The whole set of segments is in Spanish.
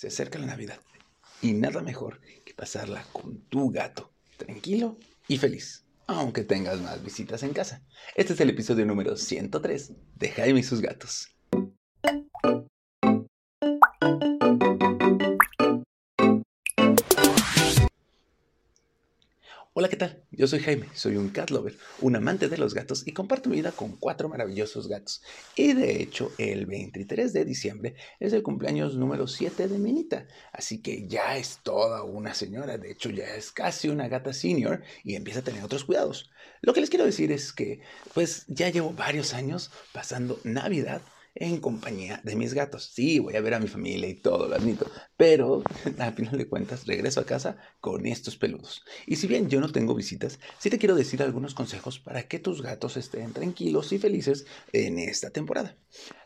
Se acerca la Navidad y nada mejor que pasarla con tu gato, tranquilo y feliz, aunque tengas más visitas en casa. Este es el episodio número 103 de Jaime y sus gatos. Hola, ¿qué tal? Yo soy Jaime, soy un cat lover, un amante de los gatos y comparto mi vida con cuatro maravillosos gatos. Y de hecho, el 23 de diciembre es el cumpleaños número 7 de Minita, así que ya es toda una señora, de hecho ya es casi una gata senior y empieza a tener otros cuidados. Lo que les quiero decir es que, pues ya llevo varios años pasando Navidad en compañía de mis gatos. Sí, voy a ver a mi familia y todo, lo admito, pero al final de cuentas regreso a casa con estos peludos. Y si bien yo no tengo visitas, sí te quiero decir algunos consejos para que tus gatos estén tranquilos y felices en esta temporada.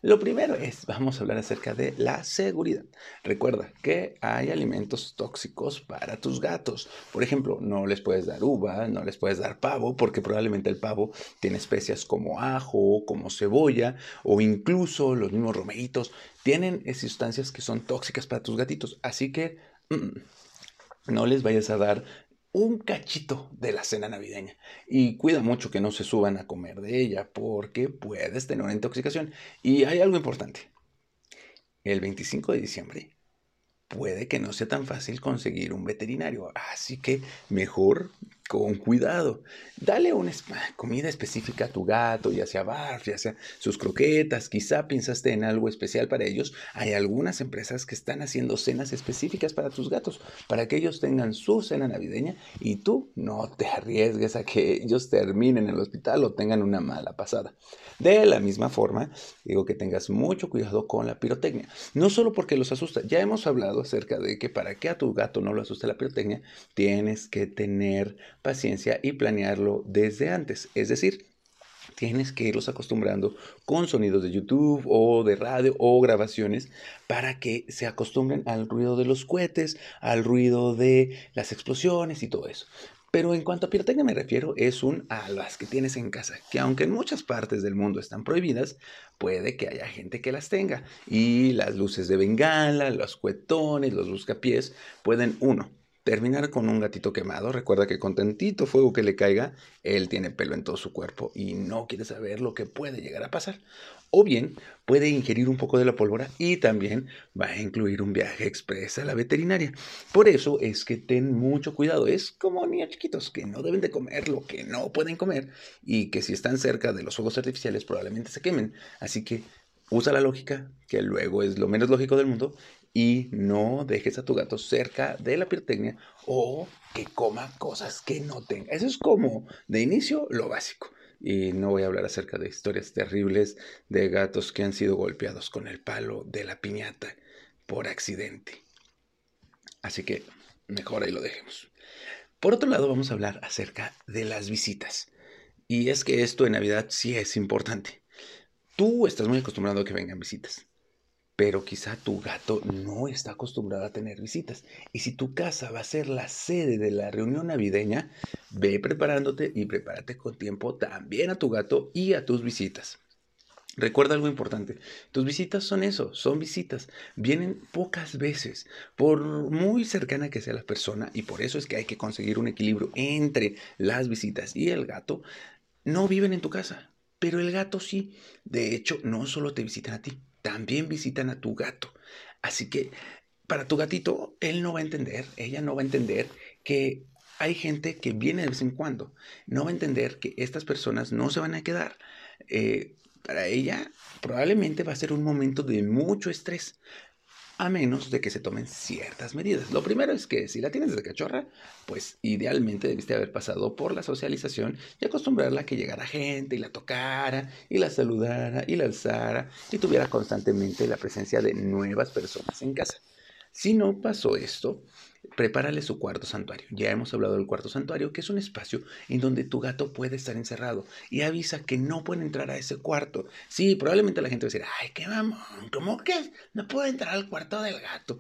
Lo primero es, vamos a hablar acerca de la seguridad. Recuerda que hay alimentos tóxicos para tus gatos. Por ejemplo, no les puedes dar uva, no les puedes dar pavo, porque probablemente el pavo tiene especias como ajo, como cebolla o incluso los mismos romeritos, tienen sustancias que son tóxicas para tus gatitos. Así que mm, no les vayas a dar un cachito de la cena navideña. Y cuida mucho que no se suban a comer de ella porque puedes tener una intoxicación. Y hay algo importante. El 25 de diciembre puede que no sea tan fácil conseguir un veterinario. Así que mejor con cuidado. Dale una comida específica a tu gato, ya sea barf, ya sea sus croquetas. Quizá pensaste en algo especial para ellos. Hay algunas empresas que están haciendo cenas específicas para tus gatos, para que ellos tengan su cena navideña y tú no te arriesgues a que ellos terminen en el hospital o tengan una mala pasada. De la misma forma, digo que tengas mucho cuidado con la pirotecnia. No solo porque los asusta, ya hemos hablado acerca de que para que a tu gato no lo asuste la pirotecnia, tienes que tener paciencia y planearlo desde antes. Es decir, tienes que irlos acostumbrando con sonidos de YouTube o de radio o grabaciones para que se acostumbren al ruido de los cohetes, al ruido de las explosiones y todo eso. Pero en cuanto a pirotecnia me refiero, es un a las que tienes en casa, que aunque en muchas partes del mundo están prohibidas, puede que haya gente que las tenga. Y las luces de bengala, los cuetones, los buscapiés, pueden, uno, terminar con un gatito quemado. Recuerda que con tantito fuego que le caiga, él tiene pelo en todo su cuerpo y no quiere saber lo que puede llegar a pasar. O bien puede ingerir un poco de la pólvora y también va a incluir un viaje express a la veterinaria. Por eso es que ten mucho cuidado. Es como niños chiquitos que no deben de comer lo que no pueden comer y que si están cerca de los fuegos artificiales probablemente se quemen. Así que usa la lógica, que luego es lo menos lógico del mundo, y no dejes a tu gato cerca de la pirotecnia o que coma cosas que no tenga. Eso es como de inicio lo básico. Y no voy a hablar acerca de historias terribles de gatos que han sido golpeados con el palo de la piñata por accidente. Así que mejor ahí lo dejemos. Por otro lado, vamos a hablar acerca de las visitas. Y es que esto en Navidad sí es importante. Tú estás muy acostumbrado a que vengan visitas pero quizá tu gato no está acostumbrado a tener visitas. Y si tu casa va a ser la sede de la reunión navideña, ve preparándote y prepárate con tiempo también a tu gato y a tus visitas. Recuerda algo importante, tus visitas son eso, son visitas, vienen pocas veces, por muy cercana que sea la persona, y por eso es que hay que conseguir un equilibrio entre las visitas y el gato, no viven en tu casa, pero el gato sí, de hecho no solo te visitan a ti, también visitan a tu gato. Así que para tu gatito, él no va a entender, ella no va a entender que hay gente que viene de vez en cuando. No va a entender que estas personas no se van a quedar. Eh, para ella probablemente va a ser un momento de mucho estrés a menos de que se tomen ciertas medidas. Lo primero es que si la tienes de cachorra, pues idealmente debiste haber pasado por la socialización y acostumbrarla a que llegara gente y la tocara y la saludara y la alzara y tuviera constantemente la presencia de nuevas personas en casa. Si no pasó esto, prepárale su cuarto santuario. Ya hemos hablado del cuarto santuario, que es un espacio en donde tu gato puede estar encerrado y avisa que no puede entrar a ese cuarto. Sí, probablemente la gente va a decir, ay, qué mamón, ¿cómo que no puede entrar al cuarto del gato?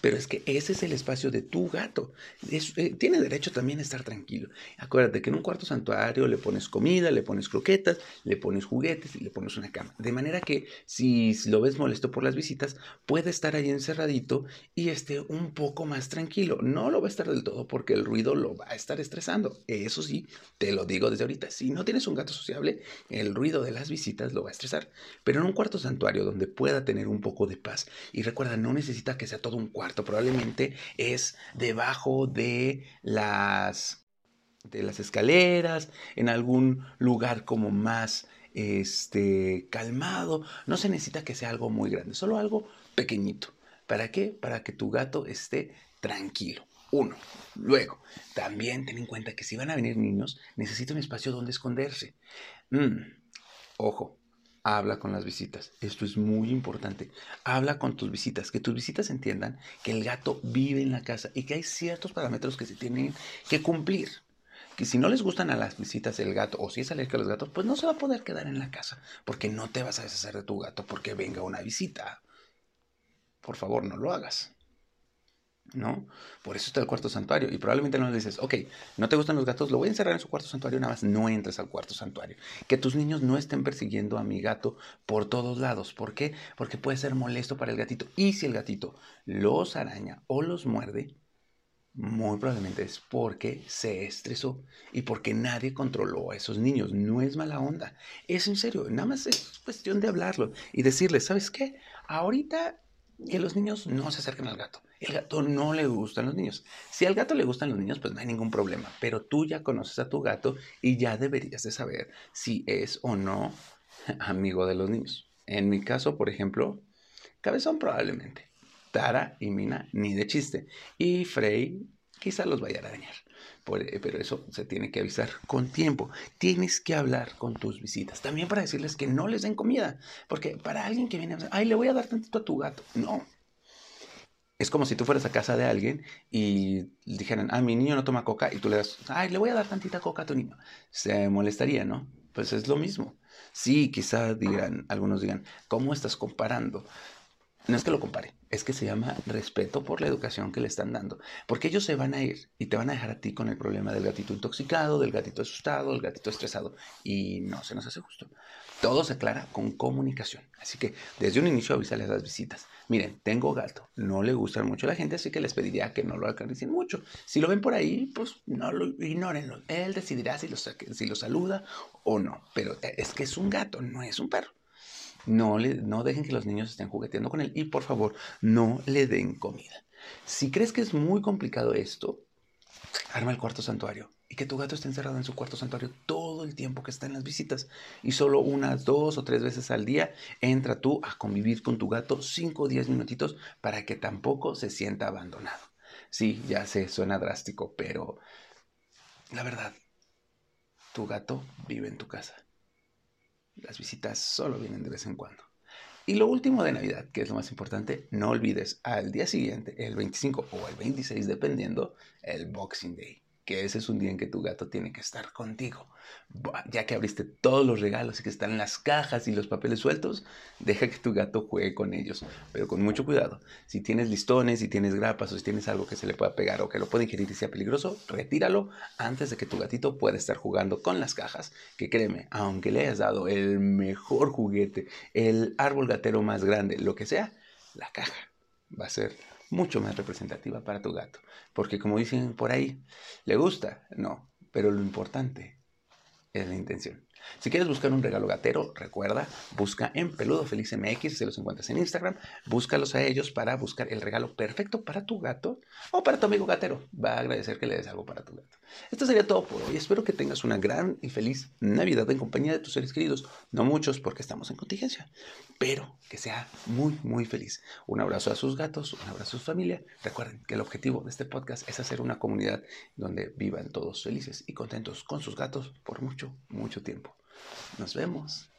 Pero es que ese es el espacio de tu gato. Eh, tiene derecho también a estar tranquilo. Acuérdate que en un cuarto santuario le pones comida, le pones croquetas, le pones juguetes y le pones una cama. De manera que si, lo ves molesto por las visitas, puede estar ahí encerradito y esté un poco más tranquilo. No lo va a estar del todo porque el ruido lo va a estar estresando. Eso sí, te lo digo desde ahorita. Si no tienes un gato sociable, el ruido de las visitas lo va a estresar. Pero en un cuarto santuario donde pueda tener un poco de paz. Y recuerda, no necesita que sea todo un cuarto probablemente es debajo de las, de las escaleras, en algún lugar como más este, calmado. No se necesita que sea algo muy grande, solo algo pequeñito. ¿Para qué? Para que tu gato esté tranquilo. Uno. Luego, también ten en cuenta que si van a venir niños, necesita un espacio donde esconderse. Mm, ojo, habla con las visitas. Esto es muy importante. Habla con tus visitas, que tus visitas entiendan que el gato vive en la casa y que hay ciertos parámetros que se tienen que cumplir. Que si no les gustan a las visitas el gato o si es alérgico a los gatos, pues no se va a poder quedar en la casa porque no te vas a deshacer de tu gato porque venga una visita. Por favor, no lo hagas. ¿No? Por eso está el cuarto santuario. Y probablemente no le dices, ok, no te gustan los gatos, lo voy a encerrar en su cuarto santuario, nada más no entres al cuarto santuario. Que tus niños no estén persiguiendo a mi gato por todos lados. ¿Por qué? Porque puede ser molesto para el gatito. Y si el gatito los araña o los muerde, muy probablemente es porque se estresó y porque nadie controló a esos niños. No es mala onda. Es en serio, nada más es cuestión de hablarlo y decirles, ¿sabes qué? Ahorita que los niños no se acerquen al gato. El gato no le gustan los niños. Si al gato le gustan los niños, pues no hay ningún problema. Pero tú ya conoces a tu gato y ya deberías de saber si es o no amigo de los niños. En mi caso, por ejemplo, Cabezón probablemente. Tara y Mina ni de chiste. Y Frey quizá los vaya a dañar. Eh, pero eso se tiene que avisar con tiempo. Tienes que hablar con tus visitas. También para decirles que no les den comida. Porque para alguien que viene a ay, le voy a dar tantito a tu gato. No. Es como si tú fueras a casa de alguien y dijeran, ah, mi niño no toma coca, y tú le das, ay, le voy a dar tantita coca a tu niño. Se molestaría, ¿no? Pues es lo mismo. Sí, quizá digan, algunos digan, ¿cómo estás comparando? No es que lo compare, es que se llama respeto por la educación que le están dando. Porque ellos se van a ir y te van a dejar a ti con el problema del gatito intoxicado, del gatito asustado, del gatito estresado. Y no se nos hace justo. Todo se aclara con comunicación. Así que desde un inicio avísale a las visitas. Miren, tengo gato, no le gustan mucho a la gente, así que les pediría que no lo acaricien mucho. Si lo ven por ahí, pues no lo ignórenlo. Él decidirá si lo, si lo saluda o no. Pero es que es un gato, no es un perro. No, le, no dejen que los niños estén jugueteando con él y por favor no le den comida. Si crees que es muy complicado esto, arma el cuarto santuario y que tu gato esté encerrado en su cuarto santuario todo el tiempo que está en las visitas y solo unas dos o tres veces al día entra tú a convivir con tu gato cinco o diez minutitos para que tampoco se sienta abandonado. Sí, ya sé, suena drástico, pero la verdad, tu gato vive en tu casa. Las visitas solo vienen de vez en cuando. Y lo último de Navidad, que es lo más importante, no olvides al día siguiente, el 25 o el 26, dependiendo, el Boxing Day ese es un día en que tu gato tiene que estar contigo. Ya que abriste todos los regalos y que están en las cajas y los papeles sueltos, deja que tu gato juegue con ellos, pero con mucho cuidado. Si tienes listones, si tienes grapas o si tienes algo que se le pueda pegar o que lo pueda ingerir y sea peligroso, retíralo antes de que tu gatito pueda estar jugando con las cajas. Que créeme, aunque le hayas dado el mejor juguete, el árbol gatero más grande, lo que sea, la caja va a ser mucho más representativa para tu gato. Porque como dicen por ahí, ¿le gusta? No, pero lo importante es la intención. Si quieres buscar un regalo gatero, recuerda, busca en Peludo Feliz MX, si los encuentras en Instagram, búscalos a ellos para buscar el regalo perfecto para tu gato o para tu amigo gatero. Va a agradecer que le des algo para tu gato. Esto sería todo por hoy. Espero que tengas una gran y feliz Navidad en compañía de tus seres queridos. No muchos porque estamos en contingencia, pero que sea muy, muy feliz. Un abrazo a sus gatos, un abrazo a su familia. Recuerden que el objetivo de este podcast es hacer una comunidad donde vivan todos felices y contentos con sus gatos por mucho, mucho tiempo. Nos vemos.